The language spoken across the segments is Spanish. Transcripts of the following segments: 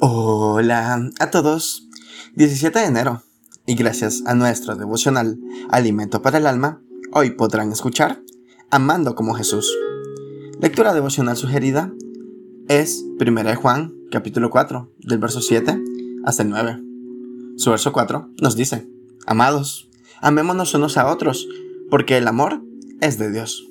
Hola a todos. 17 de enero. Y gracias a nuestro devocional Alimento para el Alma, hoy podrán escuchar Amando como Jesús. Lectura devocional sugerida es 1 de Juan, capítulo 4, del verso 7 hasta el 9. Su verso 4 nos dice, Amados, amémonos unos a otros, porque el amor es de Dios.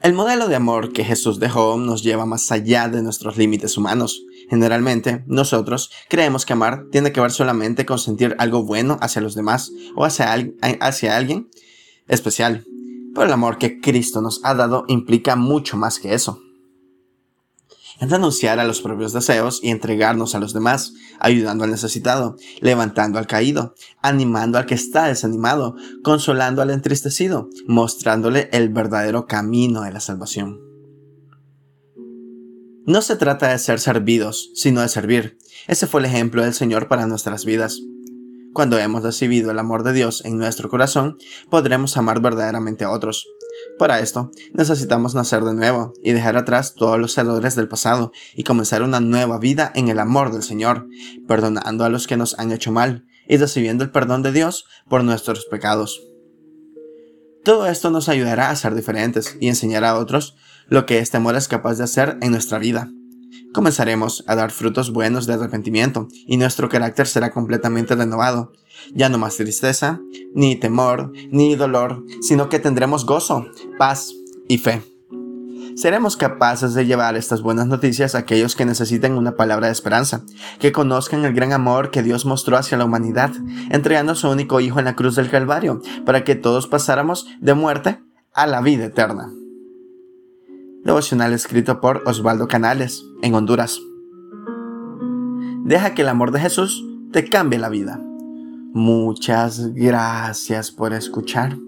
El modelo de amor que Jesús dejó nos lleva más allá de nuestros límites humanos. Generalmente, nosotros creemos que amar tiene que ver solamente con sentir algo bueno hacia los demás o hacia, alguien especial. Pero el amor que Cristo nos ha dado implica mucho más que eso en renunciar a los propios deseos y entregarnos a los demás, ayudando al necesitado, levantando al caído, animando al que está desanimado, consolando al entristecido, mostrándole el verdadero camino de la salvación. No se trata de ser servidos, sino de servir. Ese fue el ejemplo del Señor para nuestras vidas. Cuando hemos recibido el amor de Dios en nuestro corazón, podremos amar verdaderamente a otros. Para esto, necesitamos nacer de nuevo y dejar atrás todos los errores del pasado y comenzar una nueva vida en el amor del Señor, perdonando a los que nos han hecho mal y recibiendo el perdón de Dios por nuestros pecados. Todo esto nos ayudará a ser diferentes y enseñar a otros lo que este amor es capaz de hacer en nuestra vida. Comenzaremos a dar frutos buenos de arrepentimiento y nuestro carácter será completamente renovado. Ya no más tristeza, ni temor, ni dolor, sino que tendremos gozo, paz y fe. Seremos capaces de llevar estas buenas noticias a aquellos que necesiten una palabra de esperanza, que conozcan el gran amor que Dios mostró hacia la humanidad, entregando a su único Hijo en la cruz del Calvario, para que todos pasáramos de muerte a la vida eterna devocional escrito por Osvaldo Canales, en Honduras. Deja que el amor de Jesús te cambie la vida. Muchas gracias por escuchar.